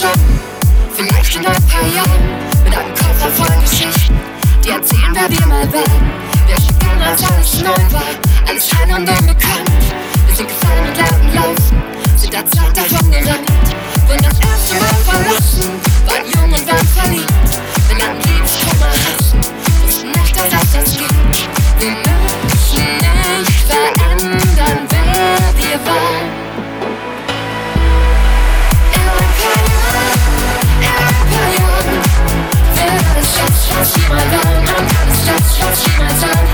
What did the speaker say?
schaffen. Vielleicht in ein paar Jahren mit einem Koffer voll Geschichten. Die erzählen, wer wir mal werden. Wir schicken, als alles neu war, alles fein und unbekannt. Wir sind gefallen und lauten laufen, sind der Zeit davon gerannt. Wurden das erste Mal verlassen, waren jung und waren verliebt. Wenn einen Liebeskummer hassen, wussten nicht, dass das das gibt. Wir müssen nicht. touch, touch my tongue